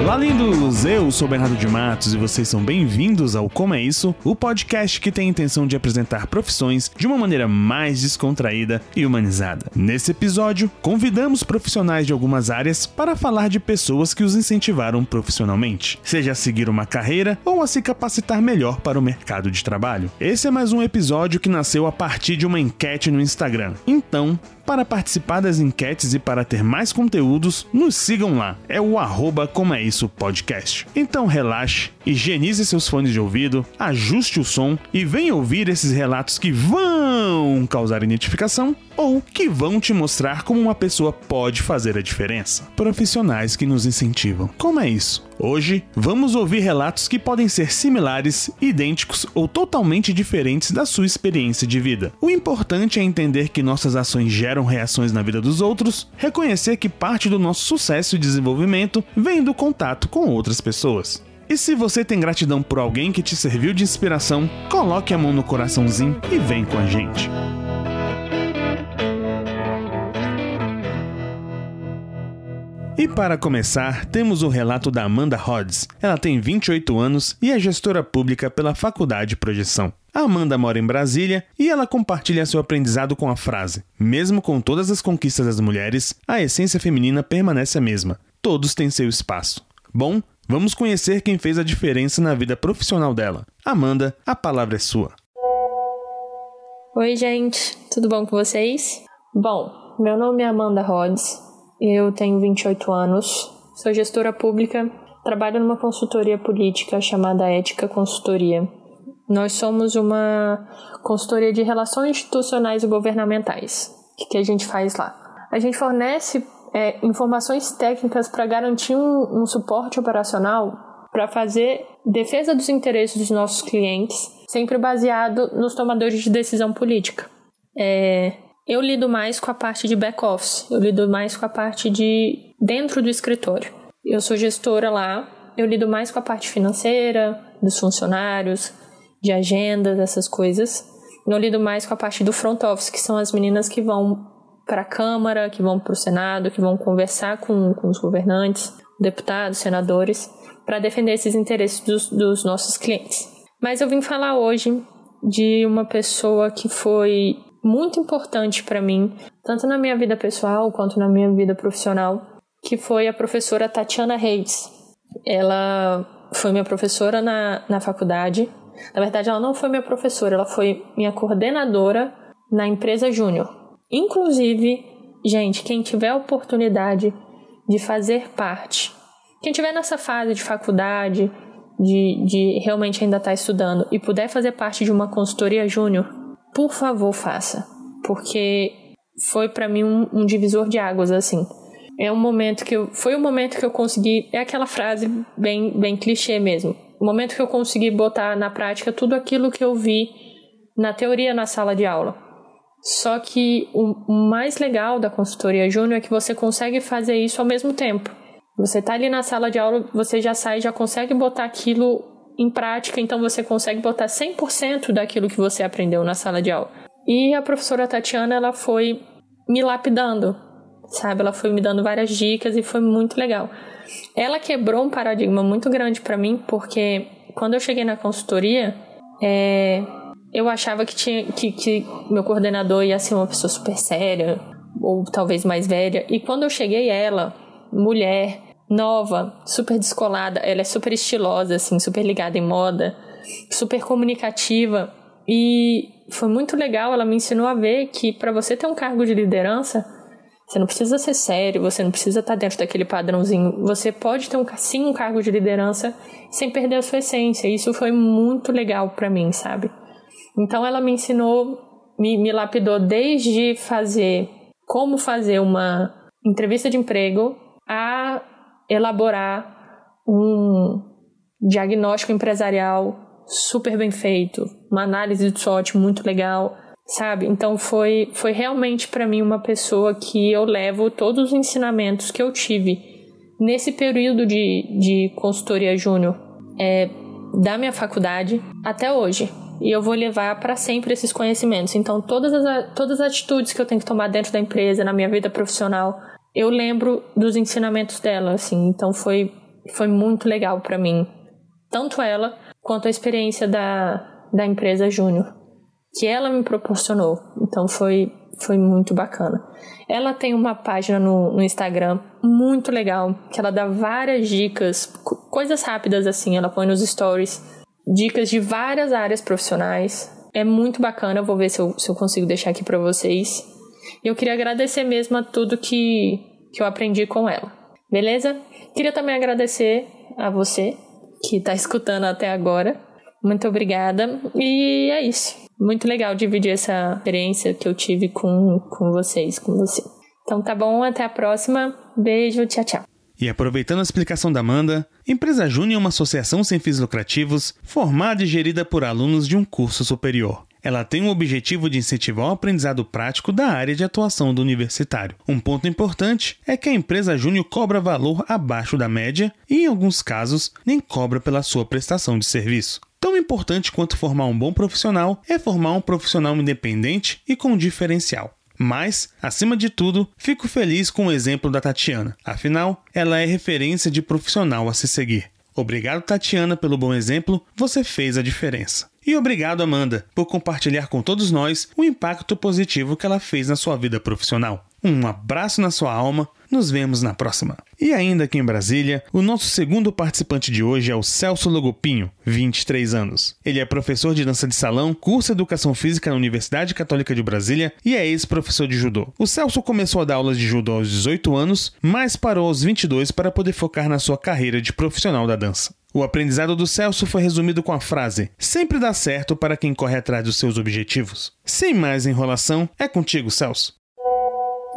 Olá, lindos! Eu sou Bernardo de Matos e vocês são bem-vindos ao Como é Isso, o podcast que tem a intenção de apresentar profissões de uma maneira mais descontraída e humanizada. Nesse episódio, convidamos profissionais de algumas áreas para falar de pessoas que os incentivaram profissionalmente, seja a seguir uma carreira ou a se capacitar melhor para o mercado de trabalho. Esse é mais um episódio que nasceu a partir de uma enquete no Instagram. Então, para participar das enquetes e para ter mais conteúdos, nos sigam lá. É o arroba Como é Isso Podcast. Então relaxe, higienize seus fones de ouvido, ajuste o som e venha ouvir esses relatos que vão causar identificação ou que vão te mostrar como uma pessoa pode fazer a diferença. Profissionais que nos incentivam. Como é isso? Hoje, vamos ouvir relatos que podem ser similares, idênticos ou totalmente diferentes da sua experiência de vida. O importante é entender que nossas ações geram reações na vida dos outros, reconhecer que parte do nosso sucesso e desenvolvimento vem do contato com outras pessoas. E se você tem gratidão por alguém que te serviu de inspiração, coloque a mão no coraçãozinho e vem com a gente. E para começar, temos o relato da Amanda Hodges. Ela tem 28 anos e é gestora pública pela Faculdade Projeção. A Amanda mora em Brasília e ela compartilha seu aprendizado com a frase: Mesmo com todas as conquistas das mulheres, a essência feminina permanece a mesma. Todos têm seu espaço. Bom, vamos conhecer quem fez a diferença na vida profissional dela. Amanda, a palavra é sua. Oi, gente, tudo bom com vocês? Bom, meu nome é Amanda Rhodes, eu tenho 28 anos, sou gestora pública, trabalho numa consultoria política chamada Ética Consultoria. Nós somos uma consultoria de relações institucionais e governamentais. O que a gente faz lá? A gente fornece é, informações técnicas para garantir um, um suporte operacional para fazer defesa dos interesses dos nossos clientes, sempre baseado nos tomadores de decisão política. É, eu lido mais com a parte de back-office, eu lido mais com a parte de dentro do escritório. Eu sou gestora lá, eu lido mais com a parte financeira, dos funcionários, de agendas, essas coisas. Eu lido mais com a parte do front office, que são as meninas que vão para a Câmara, que vão para o Senado, que vão conversar com, com os governantes, deputados, senadores, para defender esses interesses dos, dos nossos clientes. Mas eu vim falar hoje de uma pessoa que foi muito importante para mim, tanto na minha vida pessoal quanto na minha vida profissional, que foi a professora Tatiana Reis. Ela foi minha professora na, na faculdade. Na verdade, ela não foi minha professora, ela foi minha coordenadora na empresa Júnior. Inclusive, gente, quem tiver a oportunidade de fazer parte, quem tiver nessa fase de faculdade, de, de realmente ainda estar tá estudando e puder fazer parte de uma consultoria júnior, por favor, faça. Porque foi para mim um, um, divisor de águas, assim. É um momento que eu. Foi o um momento que eu consegui. É aquela frase bem, bem clichê mesmo. O momento que eu consegui botar na prática tudo aquilo que eu vi na teoria na sala de aula. Só que o mais legal da consultoria júnior é que você consegue fazer isso ao mesmo tempo. Você está ali na sala de aula, você já sai, já consegue botar aquilo em prática, então você consegue botar 100% daquilo que você aprendeu na sala de aula. E a professora Tatiana, ela foi me lapidando, sabe? Ela foi me dando várias dicas e foi muito legal. Ela quebrou um paradigma muito grande para mim, porque quando eu cheguei na consultoria, é, eu achava que, tinha, que, que meu coordenador ia ser uma pessoa super séria, ou talvez mais velha. E quando eu cheguei, ela, mulher, nova, super descolada, ela é super estilosa, assim, super ligada em moda, super comunicativa. E foi muito legal, ela me ensinou a ver que para você ter um cargo de liderança, você não precisa ser sério, você não precisa estar dentro daquele padrãozinho. Você pode ter um, sim um cargo de liderança sem perder a sua essência. Isso foi muito legal para mim, sabe? Então ela me ensinou, me, me lapidou desde fazer como fazer uma entrevista de emprego a elaborar um diagnóstico empresarial super bem feito, uma análise de SWOT muito legal, sabe? Então foi, foi realmente para mim uma pessoa que eu levo todos os ensinamentos que eu tive nesse período de, de consultoria júnior é, da minha faculdade até hoje. E eu vou levar para sempre esses conhecimentos. Então, todas as, todas as atitudes que eu tenho que tomar dentro da empresa, na minha vida profissional, eu lembro dos ensinamentos dela, assim. Então, foi foi muito legal para mim. Tanto ela quanto a experiência da, da empresa Júnior, que ela me proporcionou. Então foi, foi muito bacana. Ela tem uma página no, no Instagram muito legal, que ela dá várias dicas, coisas rápidas assim, ela põe nos stories, dicas de várias áreas profissionais. É muito bacana, vou ver se eu, se eu consigo deixar aqui para vocês. E eu queria agradecer mesmo a tudo que, que eu aprendi com ela. Beleza? Queria também agradecer a você que está escutando até agora. Muito obrigada. E é isso. Muito legal dividir essa experiência que eu tive com, com vocês, com você. Então tá bom, até a próxima. Beijo, tchau, tchau. E aproveitando a explicação da Amanda, Empresa Júnior é uma associação sem fins lucrativos formada e gerida por alunos de um curso superior. Ela tem o objetivo de incentivar o aprendizado prático da área de atuação do universitário. Um ponto importante é que a empresa Júnior cobra valor abaixo da média e, em alguns casos, nem cobra pela sua prestação de serviço. Tão importante quanto formar um bom profissional é formar um profissional independente e com diferencial. Mas, acima de tudo, fico feliz com o exemplo da Tatiana. Afinal, ela é referência de profissional a se seguir. Obrigado, Tatiana, pelo bom exemplo, você fez a diferença. E obrigado, Amanda, por compartilhar com todos nós o impacto positivo que ela fez na sua vida profissional. Um abraço na sua alma, nos vemos na próxima. E ainda aqui em Brasília, o nosso segundo participante de hoje é o Celso Logopinho, 23 anos. Ele é professor de dança de salão, cursa Educação Física na Universidade Católica de Brasília e é ex-professor de judô. O Celso começou a dar aulas de judô aos 18 anos, mas parou aos 22 para poder focar na sua carreira de profissional da dança. O aprendizado do Celso foi resumido com a frase: Sempre dá certo para quem corre atrás dos seus objetivos. Sem mais enrolação, é contigo, Celso.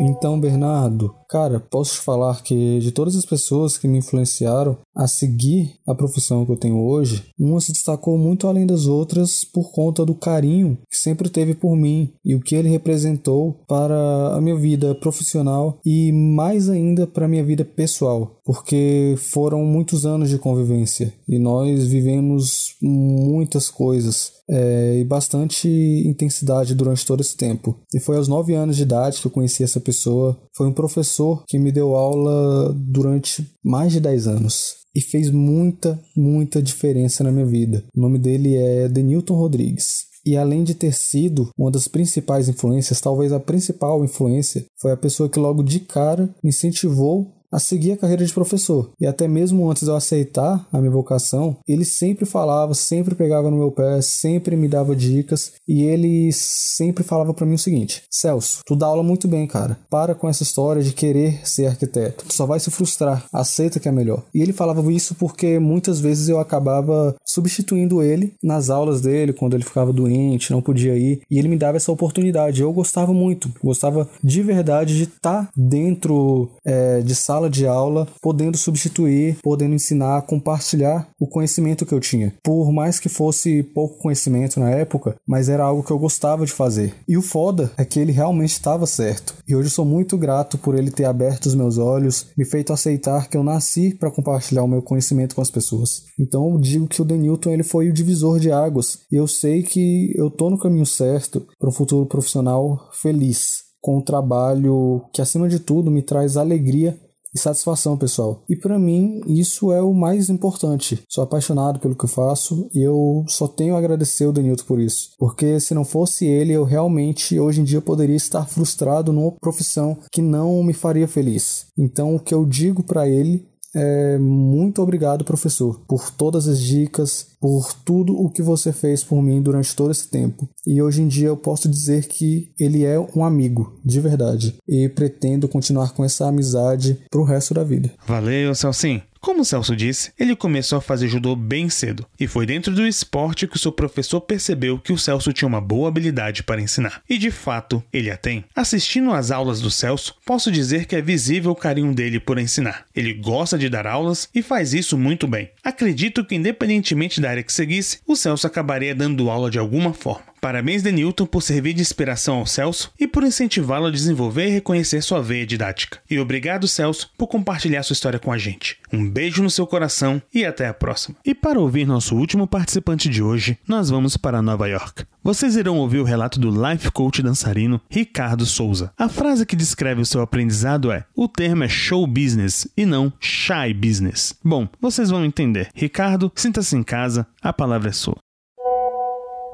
Então, Bernardo, cara, posso te falar que de todas as pessoas que me influenciaram a seguir a profissão que eu tenho hoje, uma se destacou muito além das outras por conta do carinho que sempre teve por mim e o que ele representou para a minha vida profissional e mais ainda para a minha vida pessoal, porque foram muitos anos de convivência e nós vivemos muitas coisas é, e bastante intensidade durante todo esse tempo. E foi aos 9 anos de idade que eu conheci essa pessoa. Foi um professor que me deu aula durante mais de 10 anos e fez muita, muita diferença na minha vida. O nome dele é Denilton Rodrigues. E além de ter sido uma das principais influências, talvez a principal influência, foi a pessoa que logo de cara me incentivou a seguir a carreira de professor. E até mesmo antes de eu aceitar a minha vocação, ele sempre falava, sempre pegava no meu pé, sempre me dava dicas e ele sempre falava para mim o seguinte: Celso, tu dá aula muito bem, cara. Para com essa história de querer ser arquiteto. Tu só vai se frustrar. Aceita que é melhor. E ele falava isso porque muitas vezes eu acabava substituindo ele nas aulas dele quando ele ficava doente, não podia ir, e ele me dava essa oportunidade. Eu gostava muito, gostava de verdade de estar tá dentro é, de sala sala de aula, podendo substituir, podendo ensinar, compartilhar o conhecimento que eu tinha. Por mais que fosse pouco conhecimento na época, mas era algo que eu gostava de fazer. E o foda é que ele realmente estava certo. E hoje eu sou muito grato por ele ter aberto os meus olhos, me feito aceitar que eu nasci para compartilhar o meu conhecimento com as pessoas. Então eu digo que o Denilton ele foi o divisor de águas. E eu sei que eu tô no caminho certo para um futuro profissional feliz com um trabalho que, acima de tudo, me traz alegria e satisfação, pessoal. E para mim, isso é o mais importante. Sou apaixonado pelo que eu faço e eu só tenho a agradecer o Denilton por isso. Porque se não fosse ele, eu realmente hoje em dia poderia estar frustrado numa profissão que não me faria feliz. Então, o que eu digo para ele é, muito obrigado, professor, por todas as dicas, por tudo o que você fez por mim durante todo esse tempo. E hoje em dia eu posso dizer que ele é um amigo, de verdade. E pretendo continuar com essa amizade pro resto da vida. Valeu, Celcinho. Como Celso disse, ele começou a fazer judô bem cedo, e foi dentro do esporte que o seu professor percebeu que o Celso tinha uma boa habilidade para ensinar. E de fato, ele a tem. Assistindo às aulas do Celso, posso dizer que é visível o carinho dele por ensinar. Ele gosta de dar aulas e faz isso muito bem. Acredito que, independentemente da área que seguisse, o Celso acabaria dando aula de alguma forma Parabéns, Denilton, por servir de inspiração ao Celso e por incentivá-lo a desenvolver e reconhecer sua veia didática. E obrigado, Celso, por compartilhar sua história com a gente. Um beijo no seu coração e até a próxima. E para ouvir nosso último participante de hoje, nós vamos para Nova York. Vocês irão ouvir o relato do life coach dançarino Ricardo Souza. A frase que descreve o seu aprendizado é: o termo é show business e não shy business. Bom, vocês vão entender. Ricardo, sinta-se em casa, a palavra é sua.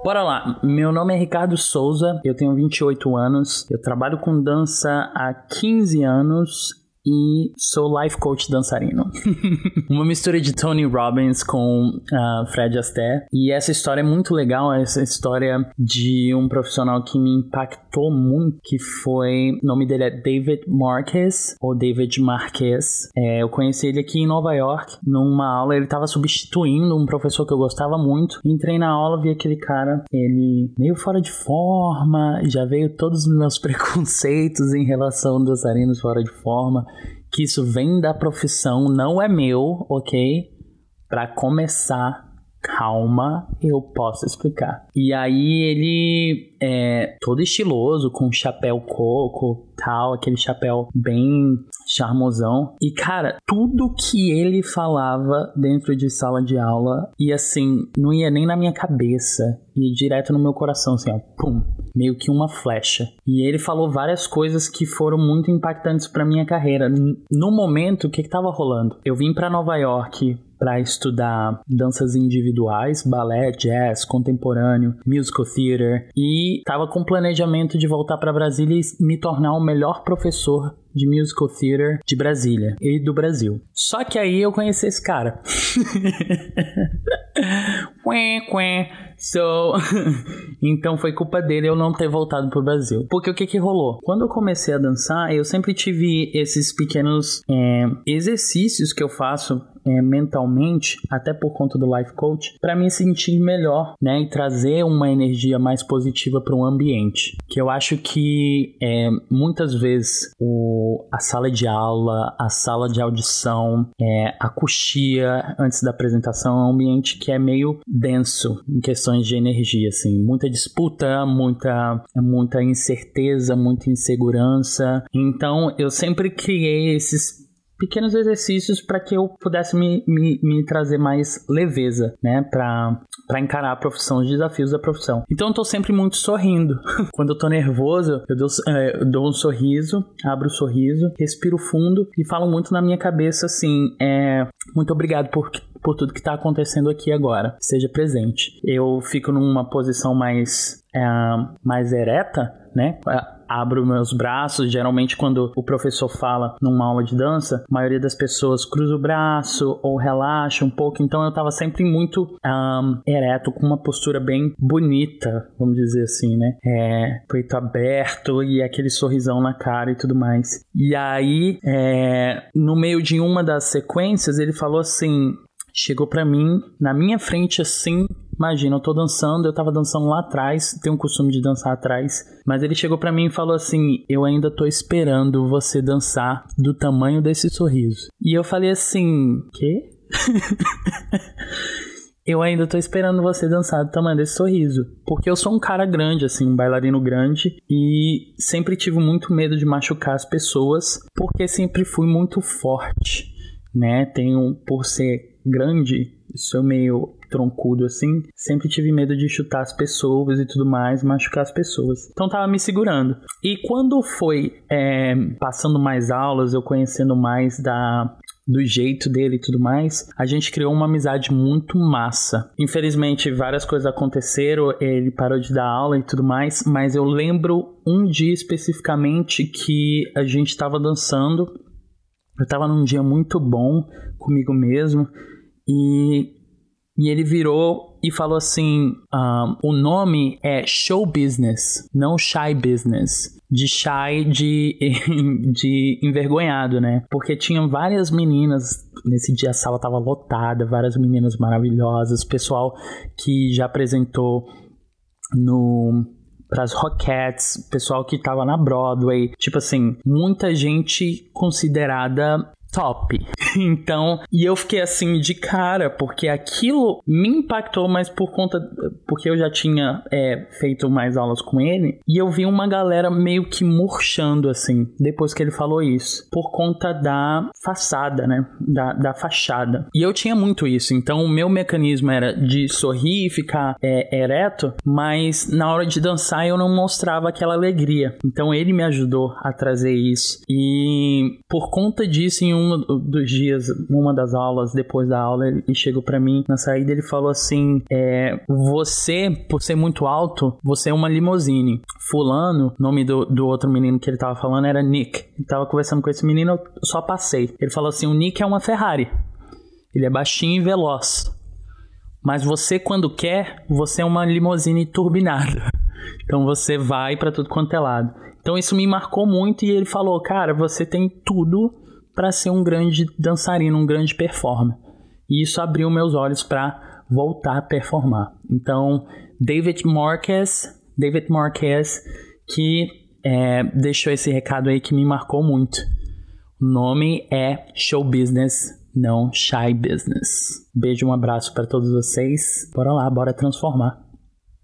Bora lá, meu nome é Ricardo Souza, eu tenho 28 anos, eu trabalho com dança há 15 anos e sou life coach dançarino. Uma mistura de Tony Robbins com uh, Fred Astaire. E essa história é muito legal, essa história de um profissional que me impactou muito, que foi, o nome dele é David Marquez, ou David Marquez. É, eu conheci ele aqui em Nova York, numa aula, ele estava substituindo um professor que eu gostava muito. Entrei na aula, vi aquele cara, ele meio fora de forma, já veio todos os meus preconceitos em relação a dançarinos fora de forma que isso vem da profissão, não é meu, ok? Para começar, calma, eu posso explicar. E aí ele é todo estiloso, com chapéu coco, tal, aquele chapéu bem charmosão. E cara, tudo que ele falava dentro de sala de aula e assim, não ia nem na minha cabeça, ia direto no meu coração, assim, ó, pum, meio que uma flecha. E ele falou várias coisas que foram muito impactantes para minha carreira. No momento, o que que tava rolando? Eu vim para Nova York para estudar danças individuais, balé, jazz, contemporâneo, musical theater e tava com planejamento de voltar para Brasília e me tornar o melhor professor de musical theater de Brasília e do Brasil. Só que aí eu conheci esse cara. so, então foi culpa dele eu não ter voltado pro Brasil. Porque o que que rolou? Quando eu comecei a dançar, eu sempre tive esses pequenos é, exercícios que eu faço é, mentalmente, até por conta do life coach, para me sentir melhor, né, e trazer uma energia mais positiva para o ambiente. Que eu acho que é, muitas vezes o, a sala de aula, a sala de audição, é, a coxia antes da apresentação é um ambiente que é meio denso em questões de energia, assim, muita disputa, muita, muita incerteza, muita insegurança. Então eu sempre criei esses pequenos exercícios para que eu pudesse me, me, me, trazer mais leveza, né, para encarar a profissão, os desafios da profissão. Então eu tô sempre muito sorrindo. Quando eu tô nervoso, eu dou, é, dou um sorriso, abro o sorriso, respiro fundo e falo muito na minha cabeça assim: é, muito obrigado por por tudo que está acontecendo aqui agora. Seja presente. Eu fico numa posição mais, é, mais ereta, né? Abro meus braços. Geralmente, quando o professor fala numa aula de dança, a maioria das pessoas cruza o braço ou relaxa um pouco. Então, eu tava sempre muito um, ereto, com uma postura bem bonita, vamos dizer assim, né? É, peito aberto e aquele sorrisão na cara e tudo mais. E aí, é, no meio de uma das sequências, ele falou assim: chegou para mim, na minha frente assim, imagina, eu tô dançando, eu tava dançando lá atrás, tenho um costume de dançar atrás, mas ele chegou para mim e falou assim: "Eu ainda tô esperando você dançar do tamanho desse sorriso". E eu falei assim: "Quê?" eu ainda tô esperando você dançar do tamanho desse sorriso. Porque eu sou um cara grande, assim, um bailarino grande, e sempre tive muito medo de machucar as pessoas, porque sempre fui muito forte, né? Tenho, por ser grande, sou meio troncudo assim, sempre tive medo de chutar as pessoas e tudo mais, machucar as pessoas. Então tava me segurando. E quando foi é, passando mais aulas, eu conhecendo mais da do jeito dele e tudo mais, a gente criou uma amizade muito massa. Infelizmente, várias coisas aconteceram, ele parou de dar aula e tudo mais, mas eu lembro um dia especificamente que a gente estava dançando. Eu estava num dia muito bom comigo mesmo e, e ele virou e falou assim: um, o nome é show business, não shy business. De shy de, de envergonhado, né? Porque tinham várias meninas. Nesse dia a sala tava lotada, várias meninas maravilhosas, pessoal que já apresentou no para as Rockettes, pessoal que tava na Broadway, tipo assim, muita gente considerada top. Então, e eu fiquei assim de cara, porque aquilo me impactou, mas por conta. Porque eu já tinha é, feito mais aulas com ele, e eu vi uma galera meio que murchando, assim, depois que ele falou isso, por conta da façada, né? Da, da fachada. E eu tinha muito isso, então o meu mecanismo era de sorrir e ficar é, ereto, mas na hora de dançar eu não mostrava aquela alegria. Então ele me ajudou a trazer isso. E por conta disso, em um dos dias, uma das aulas, depois da aula, ele chegou para mim na saída ele falou assim: é, Você, por ser muito alto, você é uma limousine. Fulano, nome do, do outro menino que ele tava falando era Nick. Eu tava conversando com esse menino, eu só passei. Ele falou assim: O Nick é uma Ferrari. Ele é baixinho e veloz. Mas você, quando quer, você é uma limousine turbinada. Então você vai para tudo quanto é lado. Então isso me marcou muito e ele falou: "Cara, você tem tudo para ser um grande dançarino, um grande performer". E isso abriu meus olhos para voltar a performar. Então, David Marquez, David Marquez que é, deixou esse recado aí que me marcou muito. O nome é Show Business, não Shy Business. Beijo, um abraço para todos vocês. Bora lá, bora transformar.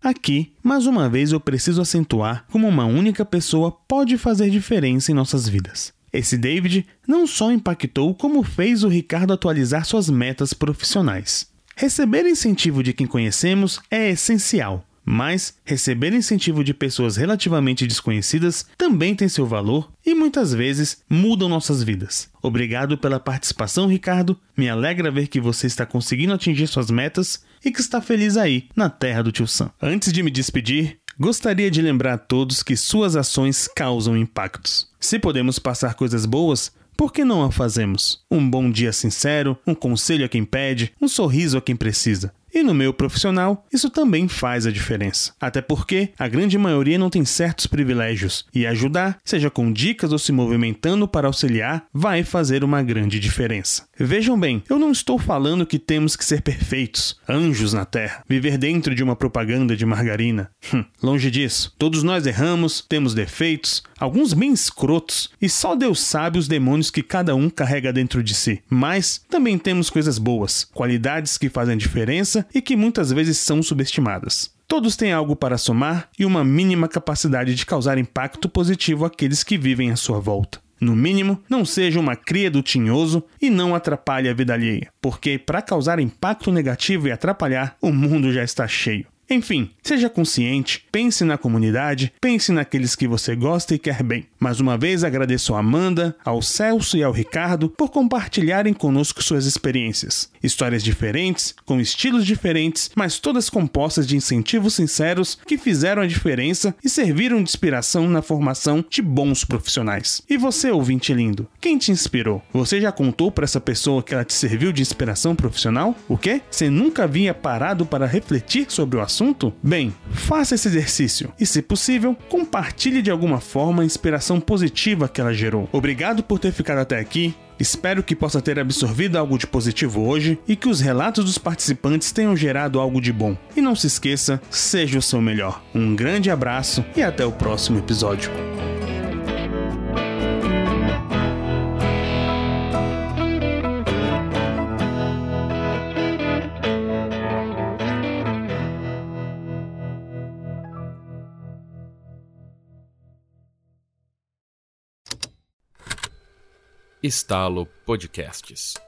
Aqui, mais uma vez, eu preciso acentuar como uma única pessoa pode fazer diferença em nossas vidas. Esse David não só impactou, como fez o Ricardo atualizar suas metas profissionais. Receber incentivo de quem conhecemos é essencial, mas receber incentivo de pessoas relativamente desconhecidas também tem seu valor e muitas vezes mudam nossas vidas. Obrigado pela participação, Ricardo. Me alegra ver que você está conseguindo atingir suas metas e que está feliz aí, na terra do tio Sam. Antes de me despedir, gostaria de lembrar a todos que suas ações causam impactos. Se podemos passar coisas boas, por que não a fazemos? Um bom dia sincero, um conselho a quem pede, um sorriso a quem precisa. E no meu profissional, isso também faz a diferença. Até porque a grande maioria não tem certos privilégios, e ajudar, seja com dicas ou se movimentando para auxiliar, vai fazer uma grande diferença. Vejam bem, eu não estou falando que temos que ser perfeitos, anjos na terra, viver dentro de uma propaganda de margarina. Hum, longe disso. Todos nós erramos, temos defeitos, alguns bem escrotos, e só Deus sabe os demônios que cada um carrega dentro de si. Mas também temos coisas boas, qualidades que fazem diferença e que muitas vezes são subestimadas. Todos têm algo para somar e uma mínima capacidade de causar impacto positivo àqueles que vivem à sua volta. No mínimo, não seja uma cria do tinhoso e não atrapalhe a vida alheia, porque para causar impacto negativo e atrapalhar, o mundo já está cheio. Enfim, seja consciente, pense na comunidade, pense naqueles que você gosta e quer bem. Mais uma vez agradeço a Amanda, ao Celso e ao Ricardo por compartilharem conosco suas experiências. Histórias diferentes, com estilos diferentes, mas todas compostas de incentivos sinceros que fizeram a diferença e serviram de inspiração na formação de bons profissionais. E você, ouvinte lindo, quem te inspirou? Você já contou para essa pessoa que ela te serviu de inspiração profissional? O quê? Você nunca havia parado para refletir sobre o assunto? Assunto? Bem, faça esse exercício e, se possível, compartilhe de alguma forma a inspiração positiva que ela gerou. Obrigado por ter ficado até aqui. Espero que possa ter absorvido algo de positivo hoje e que os relatos dos participantes tenham gerado algo de bom. E não se esqueça, seja o seu melhor. Um grande abraço e até o próximo episódio. Estalo Podcasts.